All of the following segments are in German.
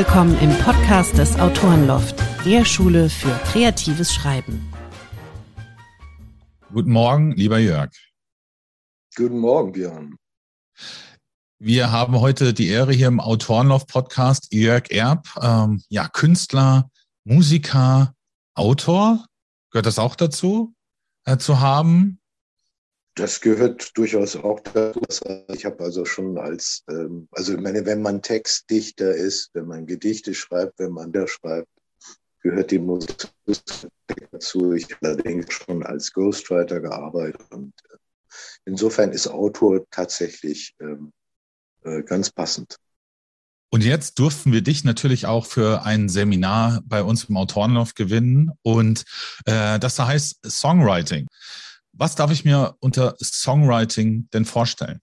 Willkommen im Podcast des Autorenloft, der Schule für kreatives Schreiben. Guten Morgen, lieber Jörg. Guten Morgen, Björn. Wir haben heute die Ehre hier im Autorenloft-Podcast Jörg Erb, ähm, ja, Künstler, Musiker, Autor, gehört das auch dazu, äh, zu haben? Das gehört durchaus auch dazu. Ich habe also schon als, ähm, also ich meine, wenn man Textdichter ist, wenn man Gedichte schreibt, wenn man da schreibt, gehört die Musik dazu. Ich habe allerdings schon als Ghostwriter gearbeitet und äh, insofern ist Autor tatsächlich ähm, äh, ganz passend. Und jetzt durften wir dich natürlich auch für ein Seminar bei uns im Autorenlauf gewinnen und äh, das heißt Songwriting. Was darf ich mir unter Songwriting denn vorstellen?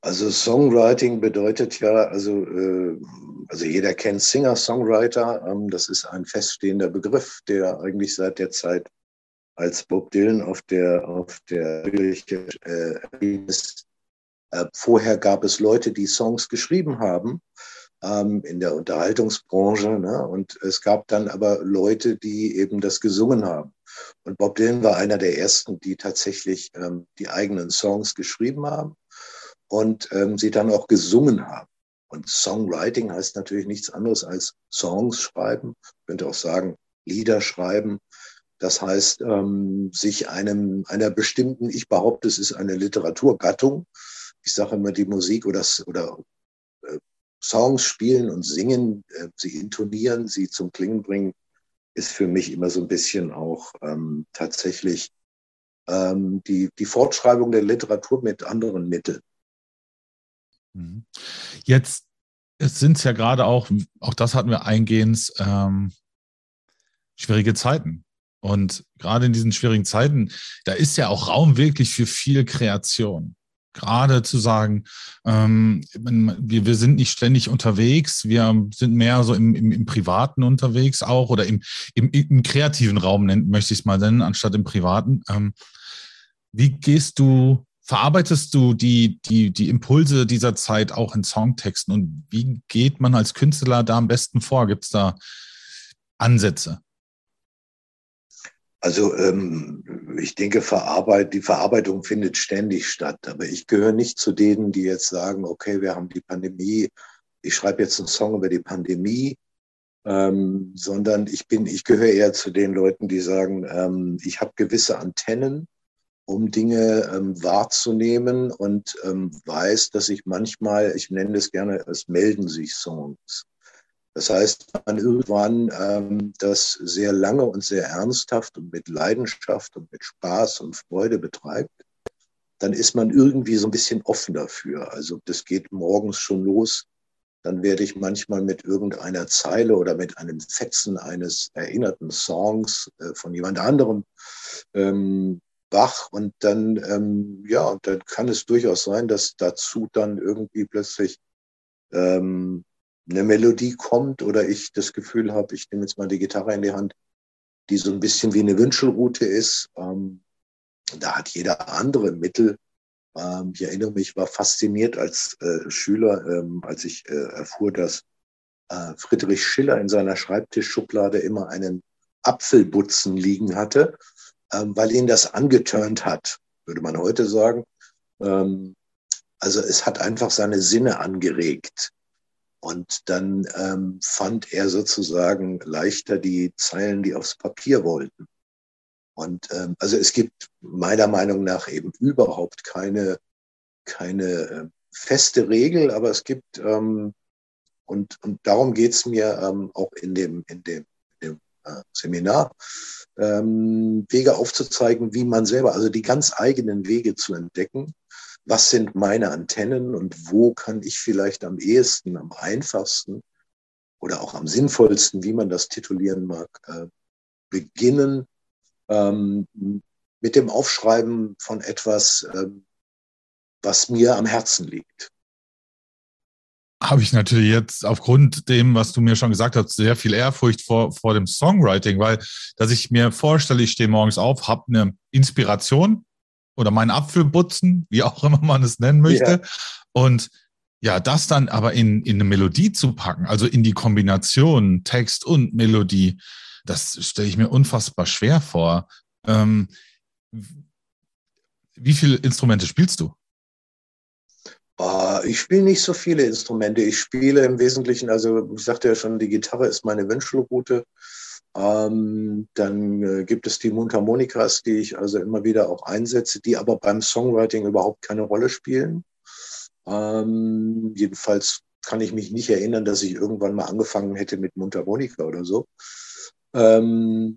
Also Songwriting bedeutet ja, also, äh, also jeder kennt Singer-Songwriter. Ähm, das ist ein feststehender Begriff, der eigentlich seit der Zeit, als Bob Dylan auf der auf der äh. Äh, vorher gab es Leute, die Songs geschrieben haben ähm, in der Unterhaltungsbranche. Ne? Und es gab dann aber Leute, die eben das gesungen haben. Und Bob Dylan war einer der ersten, die tatsächlich ähm, die eigenen Songs geschrieben haben und ähm, sie dann auch gesungen haben. Und Songwriting heißt natürlich nichts anderes als Songs schreiben. Ich könnte auch sagen, Lieder schreiben. Das heißt, ähm, sich einem, einer bestimmten, ich behaupte, es ist eine Literaturgattung. Ich sage immer, die Musik oder, oder äh, Songs spielen und singen, äh, sie intonieren, sie zum Klingen bringen, ist für mich immer so ein bisschen auch ähm, tatsächlich ähm, die, die Fortschreibung der Literatur mit anderen Mitteln. Mhm. Jetzt sind es ja gerade auch, auch das hatten wir eingehend, ähm, schwierige Zeiten. Und gerade in diesen schwierigen Zeiten, da ist ja auch Raum wirklich für viel Kreation gerade zu sagen, ähm, wir, wir sind nicht ständig unterwegs, wir sind mehr so im, im, im Privaten unterwegs auch oder im, im, im kreativen Raum, möchte ich es mal nennen, anstatt im Privaten. Ähm, wie gehst du, verarbeitest du die, die, die Impulse dieser Zeit auch in Songtexten und wie geht man als Künstler da am besten vor? Gibt es da Ansätze? Also ähm, ich denke, Verarbeit, die Verarbeitung findet ständig statt. Aber ich gehöre nicht zu denen, die jetzt sagen, okay, wir haben die Pandemie, ich schreibe jetzt einen Song über die Pandemie, ähm, sondern ich bin, ich gehöre eher zu den Leuten, die sagen, ähm, ich habe gewisse Antennen, um Dinge ähm, wahrzunehmen und ähm, weiß, dass ich manchmal, ich nenne das gerne, es melden sich Songs. Das heißt, wenn man irgendwann ähm, das sehr lange und sehr ernsthaft und mit Leidenschaft und mit Spaß und Freude betreibt, dann ist man irgendwie so ein bisschen offen dafür. Also das geht morgens schon los. Dann werde ich manchmal mit irgendeiner Zeile oder mit einem Fetzen eines erinnerten Songs äh, von jemand anderem ähm, wach. Und dann, ähm, ja, dann kann es durchaus sein, dass dazu dann irgendwie plötzlich ähm, eine Melodie kommt oder ich das Gefühl habe, ich nehme jetzt mal die Gitarre in die Hand, die so ein bisschen wie eine Wünschelroute ist. Ähm, da hat jeder andere Mittel. Ähm, ich erinnere mich, war fasziniert als äh, Schüler, ähm, als ich äh, erfuhr, dass äh, Friedrich Schiller in seiner Schreibtischschublade immer einen Apfelbutzen liegen hatte, ähm, weil ihn das angeturnt hat, würde man heute sagen. Ähm, also es hat einfach seine Sinne angeregt. Und dann ähm, fand er sozusagen leichter die Zeilen, die aufs Papier wollten. Und ähm, also es gibt meiner Meinung nach eben überhaupt keine, keine äh, feste Regel, aber es gibt, ähm, und, und darum geht's mir ähm, auch in dem, in dem, in dem äh, Seminar, ähm, Wege aufzuzeigen, wie man selber, also die ganz eigenen Wege zu entdecken, was sind meine Antennen und wo kann ich vielleicht am ehesten, am einfachsten oder auch am sinnvollsten, wie man das titulieren mag, äh, beginnen ähm, mit dem Aufschreiben von etwas, äh, was mir am Herzen liegt. Habe ich natürlich jetzt aufgrund dem, was du mir schon gesagt hast, sehr viel Ehrfurcht vor, vor dem Songwriting, weil, dass ich mir vorstelle, ich stehe morgens auf, habe eine Inspiration, oder meinen Apfelbutzen, wie auch immer man es nennen möchte. Ja. Und ja, das dann aber in, in eine Melodie zu packen, also in die Kombination Text und Melodie, das stelle ich mir unfassbar schwer vor. Ähm, wie viele Instrumente spielst du? Uh, ich spiele nicht so viele Instrumente. Ich spiele im Wesentlichen, also ich sagte ja schon, die Gitarre ist meine Wünschelroute. Ähm, dann äh, gibt es die Mundharmonikas, die ich also immer wieder auch einsetze, die aber beim Songwriting überhaupt keine Rolle spielen. Ähm, jedenfalls kann ich mich nicht erinnern, dass ich irgendwann mal angefangen hätte mit Mundharmonika oder so. Ähm,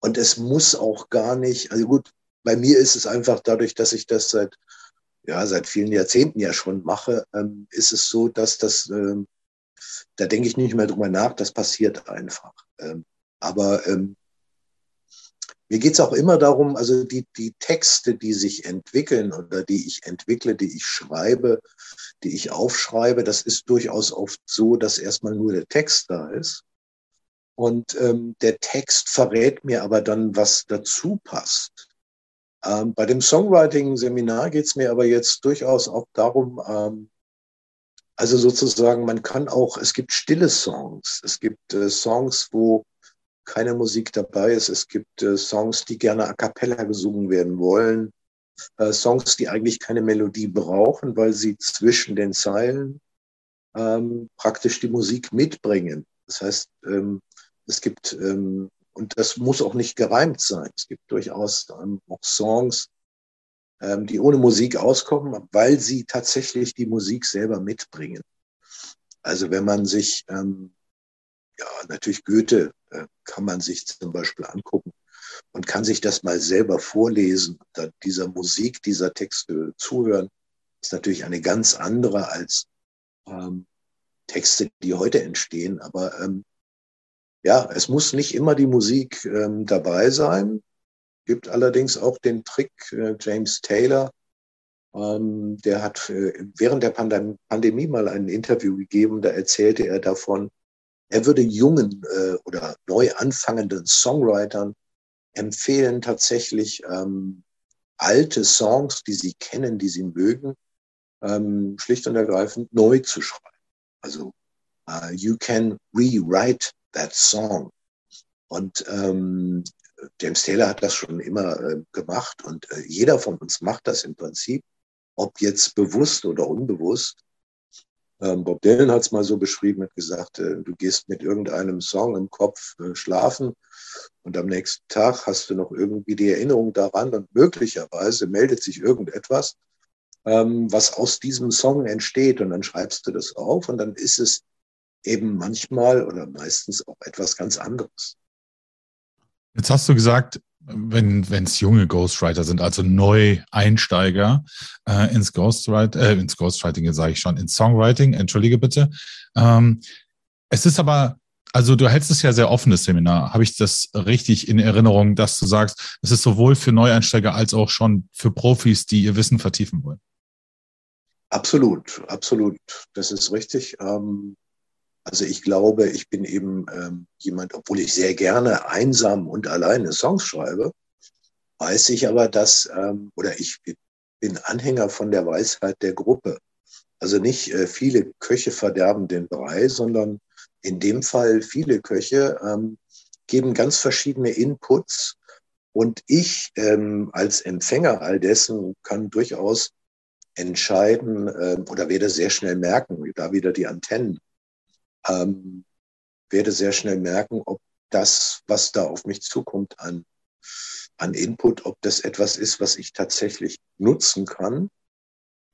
und es muss auch gar nicht, also gut, bei mir ist es einfach dadurch, dass ich das seit, ja, seit vielen Jahrzehnten ja schon mache, ähm, ist es so, dass das, ähm, da denke ich nicht mehr drüber nach, das passiert einfach. Ähm, aber ähm, mir geht es auch immer darum, also die, die Texte, die sich entwickeln oder die ich entwickle, die ich schreibe, die ich aufschreibe, das ist durchaus oft so, dass erstmal nur der Text da ist. Und ähm, der Text verrät mir aber dann, was dazu passt. Ähm, bei dem Songwriting-Seminar geht es mir aber jetzt durchaus auch darum, ähm, also sozusagen, man kann auch, es gibt stille Songs, es gibt äh, Songs, wo keine Musik dabei ist, es gibt äh, Songs, die gerne a cappella gesungen werden wollen, äh, Songs, die eigentlich keine Melodie brauchen, weil sie zwischen den Zeilen ähm, praktisch die Musik mitbringen. Das heißt, ähm, es gibt ähm, und das muss auch nicht gereimt sein. Es gibt durchaus ähm, auch Songs, ähm, die ohne Musik auskommen, weil sie tatsächlich die Musik selber mitbringen. Also wenn man sich, ähm, ja, natürlich Goethe äh, kann man sich zum Beispiel angucken und kann sich das mal selber vorlesen, dann dieser Musik, dieser Texte zuhören, ist natürlich eine ganz andere als ähm, Texte, die heute entstehen. Aber ähm, ja, es muss nicht immer die Musik ähm, dabei sein. Gibt allerdings auch den Trick, äh, James Taylor, ähm, der hat äh, während der Pandem Pandemie mal ein Interview gegeben, da erzählte er davon, er würde jungen äh, oder neu anfangenden Songwritern empfehlen, tatsächlich ähm, alte Songs, die sie kennen, die sie mögen, ähm, schlicht und ergreifend neu zu schreiben. Also uh, you can rewrite that song. Und ähm, James Taylor hat das schon immer äh, gemacht und äh, jeder von uns macht das im Prinzip, ob jetzt bewusst oder unbewusst. Ähm, Bob Dylan hat es mal so beschrieben, hat gesagt, äh, du gehst mit irgendeinem Song im Kopf äh, schlafen und am nächsten Tag hast du noch irgendwie die Erinnerung daran und möglicherweise meldet sich irgendetwas, ähm, was aus diesem Song entsteht und dann schreibst du das auf und dann ist es eben manchmal oder meistens auch etwas ganz anderes. Jetzt hast du gesagt, wenn es junge Ghostwriter sind, also Neueinsteiger äh, ins Ghostwriting, äh, ins Ghostwriting sage ich schon, ins Songwriting, entschuldige bitte. Ähm, es ist aber, also du hältst es ja sehr offenes Seminar. Habe ich das richtig in Erinnerung, dass du sagst, es ist sowohl für Neueinsteiger als auch schon für Profis, die ihr Wissen vertiefen wollen? Absolut, absolut. Das ist richtig. Ähm, also ich glaube, ich bin eben ähm, jemand, obwohl ich sehr gerne einsam und alleine Songs schreibe, weiß ich aber, dass, ähm, oder ich bin Anhänger von der Weisheit der Gruppe. Also nicht äh, viele Köche verderben den Brei, sondern in dem Fall viele Köche ähm, geben ganz verschiedene Inputs. Und ich ähm, als Empfänger all dessen kann durchaus entscheiden äh, oder werde sehr schnell merken, da wieder die Antennen, ähm, werde sehr schnell merken, ob das, was da auf mich zukommt an, an Input, ob das etwas ist, was ich tatsächlich nutzen kann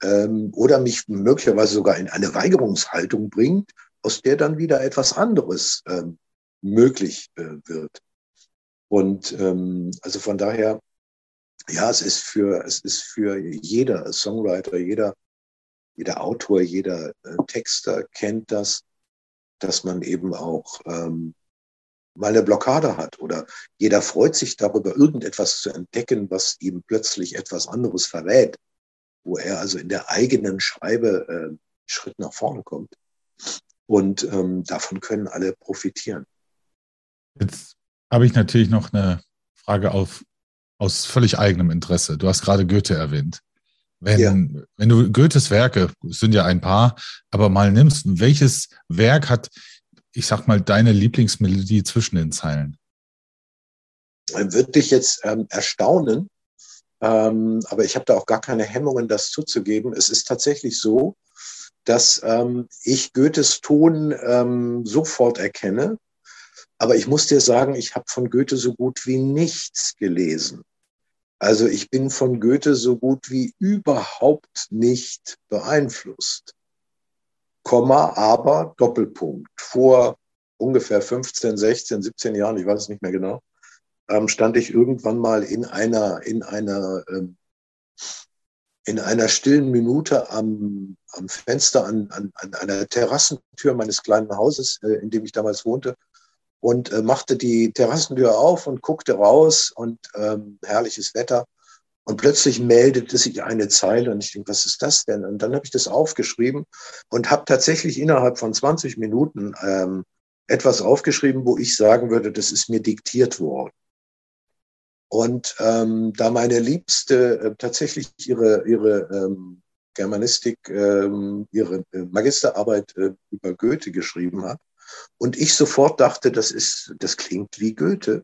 ähm, oder mich möglicherweise sogar in eine Weigerungshaltung bringt, aus der dann wieder etwas anderes ähm, möglich äh, wird. Und ähm, also von daher, ja, es ist für, es ist für jeder Songwriter, jeder, jeder Autor, jeder äh, Texter kennt das, dass man eben auch ähm, mal eine Blockade hat oder jeder freut sich darüber, irgendetwas zu entdecken, was ihm plötzlich etwas anderes verrät, wo er also in der eigenen Schreibe äh, Schritt nach vorne kommt. Und ähm, davon können alle profitieren. Jetzt habe ich natürlich noch eine Frage auf, aus völlig eigenem Interesse. Du hast gerade Goethe erwähnt. Wenn, ja. wenn du Goethes Werke, es sind ja ein paar, aber mal nimmst, welches Werk hat, ich sag mal, deine Lieblingsmelodie zwischen den Zeilen? Würde dich jetzt ähm, erstaunen, ähm, aber ich habe da auch gar keine Hemmungen, das zuzugeben. Es ist tatsächlich so, dass ähm, ich Goethes Ton ähm, sofort erkenne. Aber ich muss dir sagen, ich habe von Goethe so gut wie nichts gelesen. Also ich bin von Goethe so gut wie überhaupt nicht beeinflusst. Komma, aber Doppelpunkt. Vor ungefähr 15, 16, 17 Jahren, ich weiß es nicht mehr genau, ähm, stand ich irgendwann mal in einer, in einer, ähm, in einer stillen Minute am, am Fenster an, an, an einer Terrassentür meines kleinen Hauses, äh, in dem ich damals wohnte, und äh, machte die Terrassentür auf und guckte raus und ähm, herrliches Wetter. Und plötzlich meldete sich eine Zeile und ich denke, was ist das denn? Und dann habe ich das aufgeschrieben und habe tatsächlich innerhalb von 20 Minuten ähm, etwas aufgeschrieben, wo ich sagen würde, das ist mir diktiert worden. Und ähm, da meine Liebste äh, tatsächlich ihre, ihre ähm, Germanistik, ähm, ihre äh, Magisterarbeit äh, über Goethe geschrieben hat, und ich sofort dachte, das ist, das klingt wie Goethe.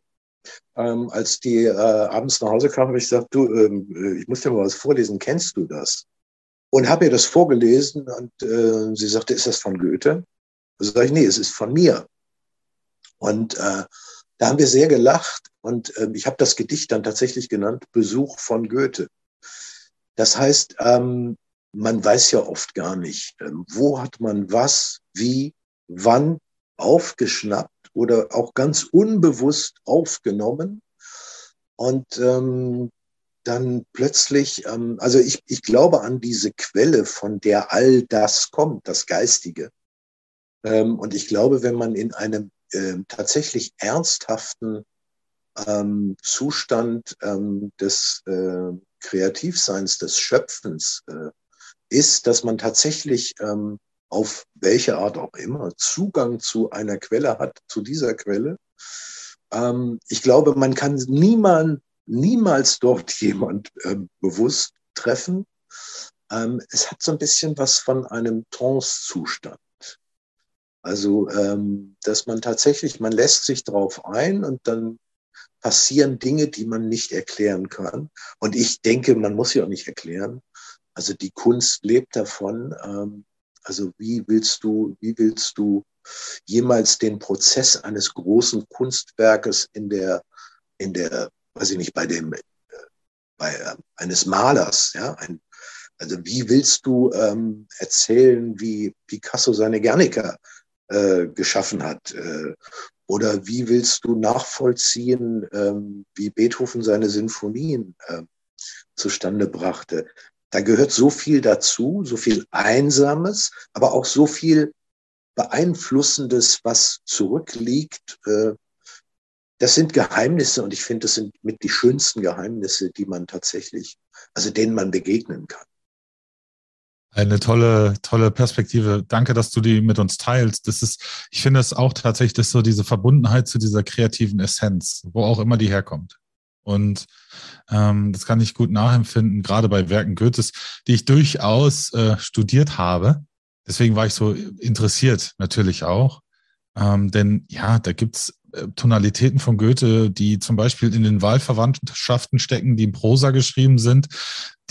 Ähm, als die äh, abends nach Hause kam, habe ich gesagt, du, ähm, äh, ich muss dir mal was vorlesen, kennst du das? Und habe ihr das vorgelesen und äh, sie sagte, ist das von Goethe? Also sage ich, nee, es ist von mir. Und äh, da haben wir sehr gelacht und äh, ich habe das Gedicht dann tatsächlich genannt, Besuch von Goethe. Das heißt, ähm, man weiß ja oft gar nicht, ähm, wo hat man was, wie, wann aufgeschnappt oder auch ganz unbewusst aufgenommen. Und ähm, dann plötzlich, ähm, also ich, ich glaube an diese Quelle, von der all das kommt, das Geistige. Ähm, und ich glaube, wenn man in einem äh, tatsächlich ernsthaften ähm, Zustand ähm, des äh, Kreativseins, des Schöpfens äh, ist, dass man tatsächlich ähm, auf welche Art auch immer Zugang zu einer Quelle hat, zu dieser Quelle. Ähm, ich glaube, man kann niemand, niemals dort jemand äh, bewusst treffen. Ähm, es hat so ein bisschen was von einem Trance-Zustand. Also, ähm, dass man tatsächlich, man lässt sich drauf ein und dann passieren Dinge, die man nicht erklären kann. Und ich denke, man muss sie auch nicht erklären. Also die Kunst lebt davon. Ähm, also wie willst du, wie willst du jemals den Prozess eines großen Kunstwerkes in der, in der, weiß ich nicht, bei dem, äh, bei äh, eines Malers, ja, ein, also wie willst du ähm, erzählen, wie Picasso seine Guernica äh, geschaffen hat? Äh, oder wie willst du nachvollziehen, ähm, wie Beethoven seine Sinfonien äh, zustande brachte? Da gehört so viel dazu, so viel Einsames, aber auch so viel Beeinflussendes, was zurückliegt. Äh, das sind Geheimnisse und ich finde, das sind mit die schönsten Geheimnisse, die man tatsächlich, also denen man begegnen kann. Eine tolle, tolle Perspektive. Danke, dass du die mit uns teilst. Das ist, ich finde es auch tatsächlich so diese Verbundenheit zu dieser kreativen Essenz, wo auch immer die herkommt. Und ähm, das kann ich gut nachempfinden, gerade bei Werken Goethes, die ich durchaus äh, studiert habe. Deswegen war ich so interessiert natürlich auch. Ähm, denn ja, da gibt's äh, Tonalitäten von Goethe, die zum Beispiel in den Wahlverwandtschaften stecken, die in Prosa geschrieben sind,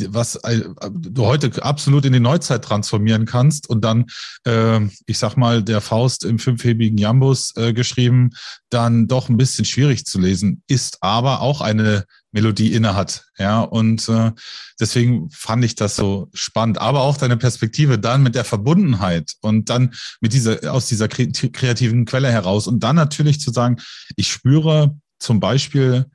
was äh, du heute absolut in die Neuzeit transformieren kannst und dann, äh, ich sag mal, der Faust im fünfhebigen Jambus äh, geschrieben, dann doch ein bisschen schwierig zu lesen, ist aber auch eine Melodie innehat. Ja, und äh, deswegen fand ich das so spannend. Aber auch deine Perspektive dann mit der Verbundenheit und dann mit dieser, aus dieser kreativen Quelle heraus und dann natürlich zu sagen, ich spüre zum Beispiel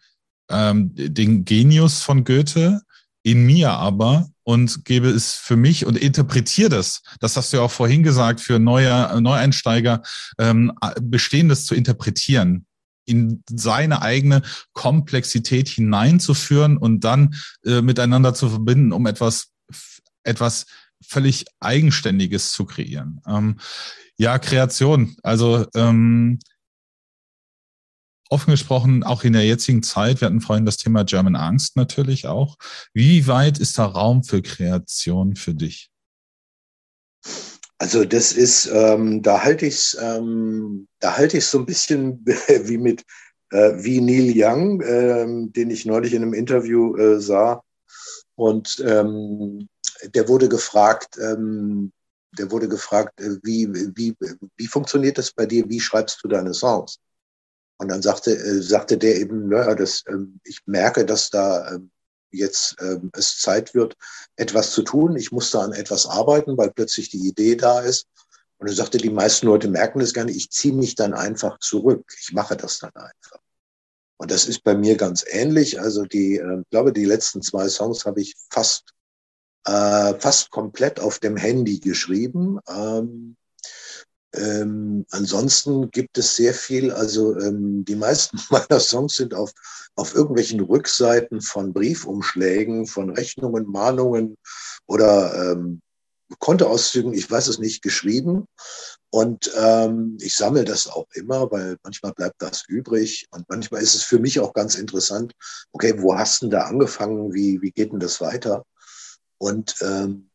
ähm, den Genius von Goethe, in mir aber und gebe es für mich und interpretiere das. Das hast du ja auch vorhin gesagt, für neue Neueinsteiger, ähm, Bestehendes zu interpretieren in seine eigene Komplexität hineinzuführen und dann äh, miteinander zu verbinden, um etwas, etwas völlig Eigenständiges zu kreieren. Ähm, ja, Kreation. Also ähm, offen gesprochen, auch in der jetzigen Zeit, wir hatten vorhin das Thema German Angst natürlich auch. Wie weit ist da Raum für Kreation für dich? Also das ist, ähm, da halte ich es, ähm, da so ein bisschen wie mit äh, wie Neil Young, äh, den ich neulich in einem Interview äh, sah. Und ähm, der wurde gefragt, ähm, der wurde gefragt, äh, wie, wie, wie funktioniert das bei dir? Wie schreibst du deine Songs? Und dann sagte, äh, sagte der eben, naja, das, ähm, ich merke, dass da ähm, jetzt ähm, es Zeit wird, etwas zu tun. Ich muss da an etwas arbeiten, weil plötzlich die Idee da ist. Und er sagte, die meisten Leute merken das gar nicht. Ich ziehe mich dann einfach zurück. Ich mache das dann einfach. Und das ist bei mir ganz ähnlich. Also die, äh, ich glaube, die letzten zwei Songs habe ich fast, äh, fast komplett auf dem Handy geschrieben. Ähm, ähm, ansonsten gibt es sehr viel, also ähm, die meisten meiner Songs sind auf, auf irgendwelchen Rückseiten von Briefumschlägen, von Rechnungen, Mahnungen oder ähm, Kontoauszügen, ich weiß es nicht, geschrieben. Und ähm, ich sammle das auch immer, weil manchmal bleibt das übrig. Und manchmal ist es für mich auch ganz interessant, okay, wo hast du denn da angefangen? Wie, wie geht denn das weiter? Und ähm,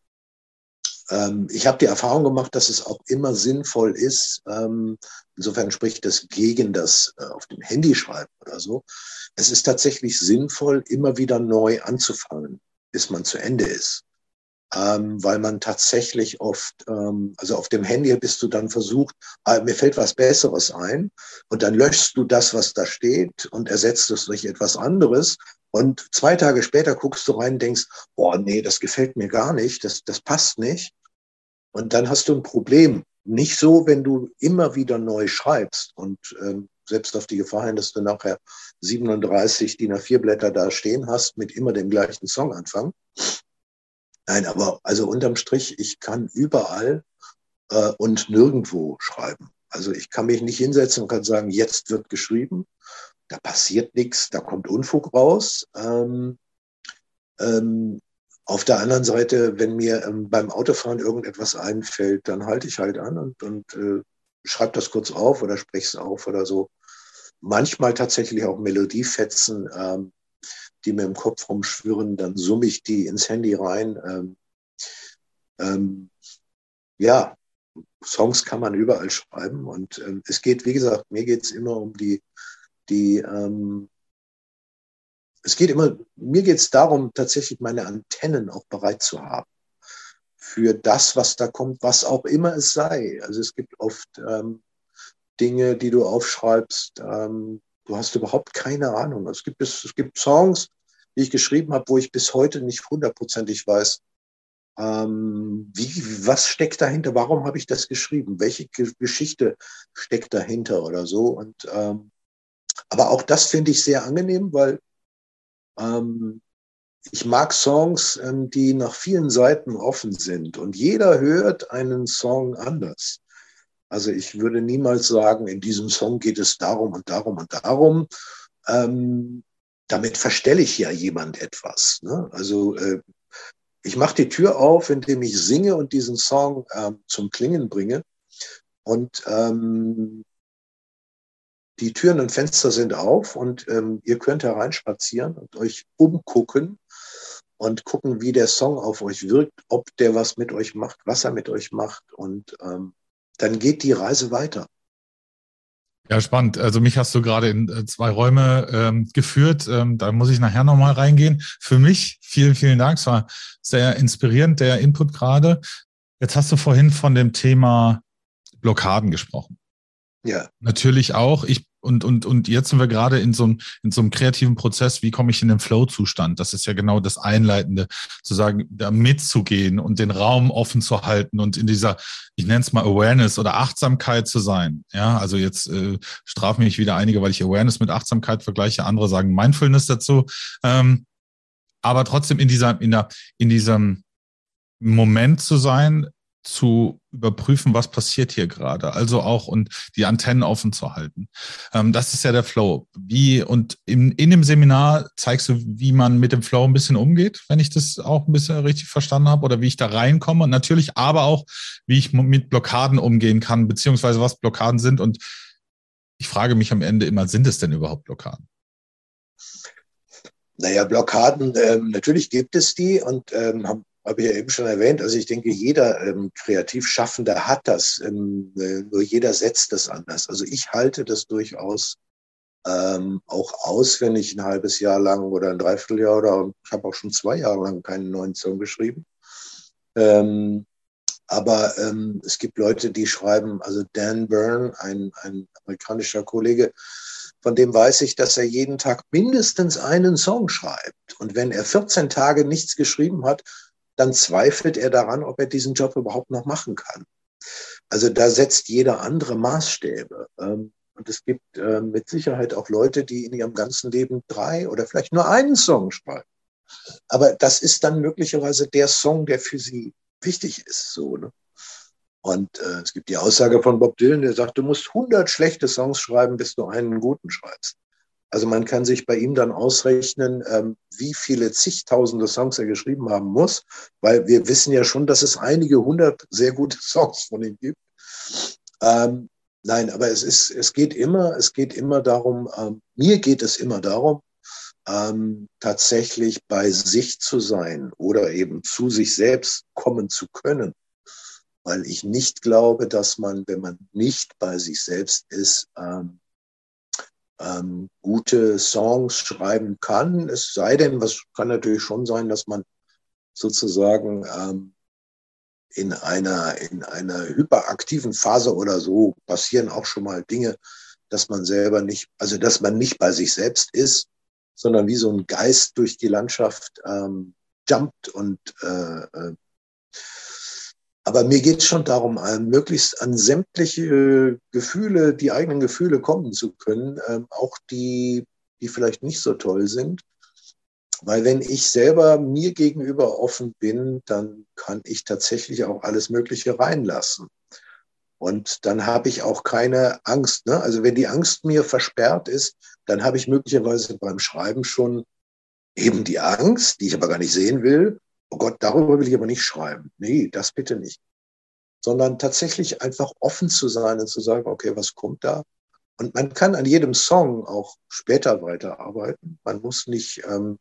ähm, ich habe die Erfahrung gemacht, dass es auch immer sinnvoll ist, ähm, insofern spricht das gegen das äh, auf dem Handy schreiben oder so. Es ist tatsächlich sinnvoll, immer wieder neu anzufangen, bis man zu Ende ist. Ähm, weil man tatsächlich oft, ähm, also auf dem Handy bist du dann versucht, äh, mir fällt was Besseres ein und dann löschst du das, was da steht und ersetzt es durch etwas anderes. Und zwei Tage später guckst du rein und denkst, boah, nee, das gefällt mir gar nicht, das, das passt nicht. Und dann hast du ein Problem. Nicht so, wenn du immer wieder neu schreibst und ähm, selbst auf die Gefahr hin, dass du nachher 37 DIN A4 Blätter da stehen hast mit immer dem gleichen Song anfangen. Nein, aber also unterm Strich, ich kann überall äh, und nirgendwo schreiben. Also ich kann mich nicht hinsetzen und kann sagen, jetzt wird geschrieben. Da passiert nichts, da kommt Unfug raus. Ähm, ähm, auf der anderen Seite, wenn mir ähm, beim Autofahren irgendetwas einfällt, dann halte ich halt an und, und äh, schreibe das kurz auf oder spreche es auf oder so. Manchmal tatsächlich auch Melodiefetzen, ähm, die mir im Kopf rumschwirren, dann summe ich die ins Handy rein. Ähm, ähm, ja, Songs kann man überall schreiben und ähm, es geht, wie gesagt, mir geht es immer um die, die ähm, es geht immer, mir geht es darum, tatsächlich meine Antennen auch bereit zu haben für das, was da kommt, was auch immer es sei. Also es gibt oft ähm, Dinge, die du aufschreibst, ähm, du hast überhaupt keine Ahnung. Es gibt, es, es gibt Songs, die ich geschrieben habe, wo ich bis heute nicht hundertprozentig weiß, ähm, wie, was steckt dahinter, warum habe ich das geschrieben, welche Geschichte steckt dahinter oder so. Und ähm, aber auch das finde ich sehr angenehm, weil ähm, ich mag Songs, ähm, die nach vielen Seiten offen sind und jeder hört einen Song anders. Also ich würde niemals sagen, in diesem Song geht es darum und darum und darum. Ähm, damit verstelle ich ja jemand etwas. Ne? Also äh, ich mache die Tür auf, indem ich singe und diesen Song äh, zum Klingen bringe. Und ähm, die Türen und Fenster sind auf und ähm, ihr könnt hereinspazieren und euch umgucken und gucken, wie der Song auf euch wirkt, ob der was mit euch macht, was er mit euch macht. Und ähm, dann geht die Reise weiter. Ja, spannend. Also mich hast du gerade in äh, zwei Räume ähm, geführt. Ähm, da muss ich nachher nochmal reingehen. Für mich, vielen, vielen Dank. Es war sehr inspirierend, der Input gerade. Jetzt hast du vorhin von dem Thema Blockaden gesprochen. Ja. Natürlich auch. Ich und, und, und jetzt sind wir gerade in so, einem, in so einem kreativen Prozess, wie komme ich in den Flow-Zustand? Das ist ja genau das Einleitende, zu sagen, da mitzugehen und den Raum offen zu halten und in dieser, ich nenne es mal Awareness oder Achtsamkeit zu sein. Ja, also jetzt äh, strafen mich wieder einige, weil ich Awareness mit Achtsamkeit vergleiche, andere sagen Mindfulness dazu. Ähm, aber trotzdem in dieser, in der, in diesem Moment zu sein, zu überprüfen, was passiert hier gerade. Also auch und die Antennen offen zu halten. Ähm, das ist ja der Flow. Wie und in, in dem Seminar zeigst du, wie man mit dem Flow ein bisschen umgeht, wenn ich das auch ein bisschen richtig verstanden habe oder wie ich da reinkomme und natürlich aber auch, wie ich mit Blockaden umgehen kann, beziehungsweise was Blockaden sind und ich frage mich am Ende immer, sind es denn überhaupt Blockaden? Naja, Blockaden, ähm, natürlich gibt es die und ähm, habe hab ich ja eben schon erwähnt. Also ich denke, jeder ähm, Kreativschaffende hat das, ähm, äh, nur jeder setzt das anders. Also ich halte das durchaus ähm, auch aus, wenn ich ein halbes Jahr lang oder ein Dreivierteljahr oder ich habe auch schon zwei Jahre lang keinen neuen Song geschrieben. Ähm, aber ähm, es gibt Leute, die schreiben, also Dan Byrne, ein, ein amerikanischer Kollege, von dem weiß ich, dass er jeden Tag mindestens einen Song schreibt. Und wenn er 14 Tage nichts geschrieben hat, dann zweifelt er daran, ob er diesen Job überhaupt noch machen kann. Also da setzt jeder andere Maßstäbe. Ähm, und es gibt äh, mit Sicherheit auch Leute, die in ihrem ganzen Leben drei oder vielleicht nur einen Song schreiben. Aber das ist dann möglicherweise der Song, der für sie wichtig ist. So, ne? Und äh, es gibt die Aussage von Bob Dylan, der sagt, du musst 100 schlechte Songs schreiben, bis du einen guten schreibst. Also man kann sich bei ihm dann ausrechnen, ähm, wie viele zigtausende Songs er geschrieben haben muss, weil wir wissen ja schon, dass es einige hundert sehr gute Songs von ihm gibt. Ähm, nein, aber es ist, es geht immer, es geht immer darum, ähm, mir geht es immer darum, ähm, tatsächlich bei sich zu sein oder eben zu sich selbst kommen zu können. Weil ich nicht glaube, dass man, wenn man nicht bei sich selbst ist, ähm, gute Songs schreiben kann. Es sei denn, was kann natürlich schon sein, dass man sozusagen ähm, in einer, in einer hyperaktiven Phase oder so passieren auch schon mal Dinge, dass man selber nicht, also dass man nicht bei sich selbst ist sondern wie so ein Geist durch die Landschaft ähm, jumpt und äh, äh, aber mir geht es schon darum, äh, möglichst an sämtliche Gefühle, die eigenen Gefühle kommen zu können, äh, auch die, die vielleicht nicht so toll sind. Weil wenn ich selber mir gegenüber offen bin, dann kann ich tatsächlich auch alles Mögliche reinlassen. Und dann habe ich auch keine Angst. Ne? Also wenn die Angst mir versperrt ist, dann habe ich möglicherweise beim Schreiben schon eben die Angst, die ich aber gar nicht sehen will. Oh Gott, darüber will ich aber nicht schreiben. Nee, das bitte nicht. Sondern tatsächlich einfach offen zu sein und zu sagen, okay, was kommt da? Und man kann an jedem Song auch später weiterarbeiten. Man muss nicht, ähm,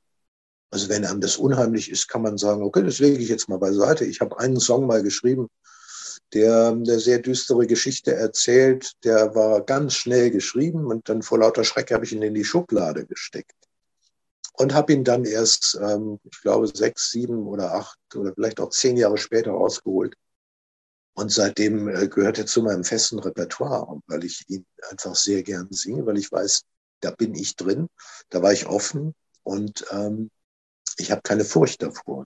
also wenn einem das unheimlich ist, kann man sagen, okay, das lege ich jetzt mal beiseite. Ich habe einen Song mal geschrieben, der eine sehr düstere Geschichte erzählt. Der war ganz schnell geschrieben und dann vor lauter Schreck habe ich ihn in die Schublade gesteckt. Und habe ihn dann erst, ähm, ich glaube, sechs, sieben oder acht oder vielleicht auch zehn Jahre später rausgeholt. Und seitdem äh, gehört er zu meinem festen Repertoire, weil ich ihn einfach sehr gern singe, weil ich weiß, da bin ich drin, da war ich offen und ähm, ich habe keine Furcht davor.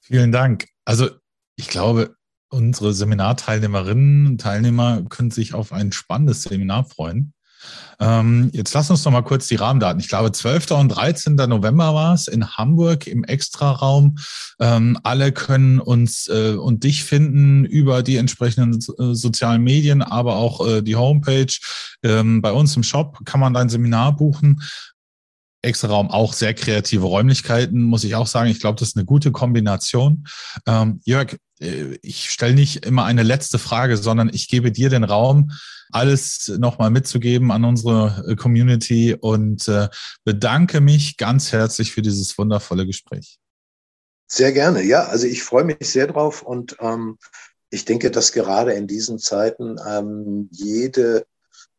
Vielen Dank. Also ich glaube, unsere Seminarteilnehmerinnen und Teilnehmer können sich auf ein spannendes Seminar freuen. Ähm, jetzt lass uns noch mal kurz die Rahmendaten. Ich glaube, 12. und 13. November war es in Hamburg im Extraraum. Ähm, alle können uns äh, und dich finden über die entsprechenden äh, sozialen Medien, aber auch äh, die Homepage. Ähm, bei uns im Shop kann man dein Seminar buchen. Extra Raum auch sehr kreative Räumlichkeiten, muss ich auch sagen. Ich glaube, das ist eine gute Kombination. Ähm, Jörg, äh, ich stelle nicht immer eine letzte Frage, sondern ich gebe dir den Raum, alles nochmal mitzugeben an unsere äh, Community und äh, bedanke mich ganz herzlich für dieses wundervolle Gespräch. Sehr gerne, ja. Also ich freue mich sehr drauf und ähm, ich denke, dass gerade in diesen Zeiten ähm, jede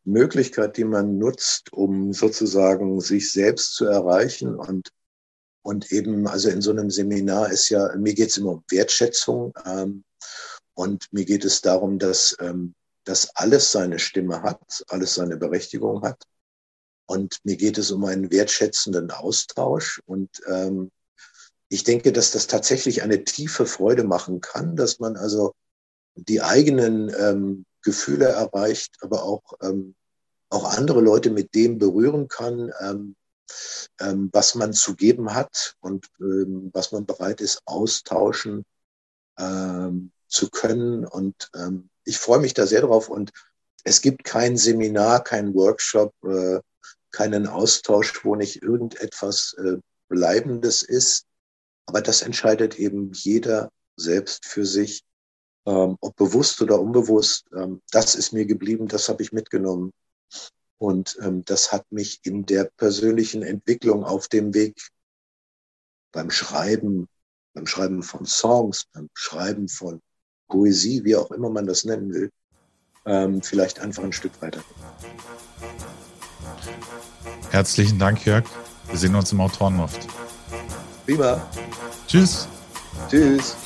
Möglichkeit, die man nutzt, um sozusagen sich selbst zu erreichen und und eben, also in so einem Seminar ist ja, mir geht es immer um Wertschätzung ähm, und mir geht es darum, dass, ähm, dass alles seine Stimme hat, alles seine Berechtigung hat. Und mir geht es um einen wertschätzenden Austausch. Und ähm, ich denke, dass das tatsächlich eine tiefe Freude machen kann, dass man also die eigenen ähm, Gefühle erreicht, aber auch, ähm, auch andere Leute mit dem berühren kann, ähm, ähm, was man zu geben hat und ähm, was man bereit ist, austauschen ähm, zu können. Und ähm, ich freue mich da sehr drauf. Und es gibt kein Seminar, kein Workshop, äh, keinen Austausch, wo nicht irgendetwas äh, Bleibendes ist. Aber das entscheidet eben jeder selbst für sich ähm, ob bewusst oder unbewusst, ähm, das ist mir geblieben, das habe ich mitgenommen. Und ähm, das hat mich in der persönlichen Entwicklung auf dem Weg beim Schreiben, beim Schreiben von Songs, beim Schreiben von Poesie, wie auch immer man das nennen will, ähm, vielleicht einfach ein Stück weiter. Herzlichen Dank, Jörg. Wir sehen uns im Autorenloft. Prima. Tschüss. Tschüss.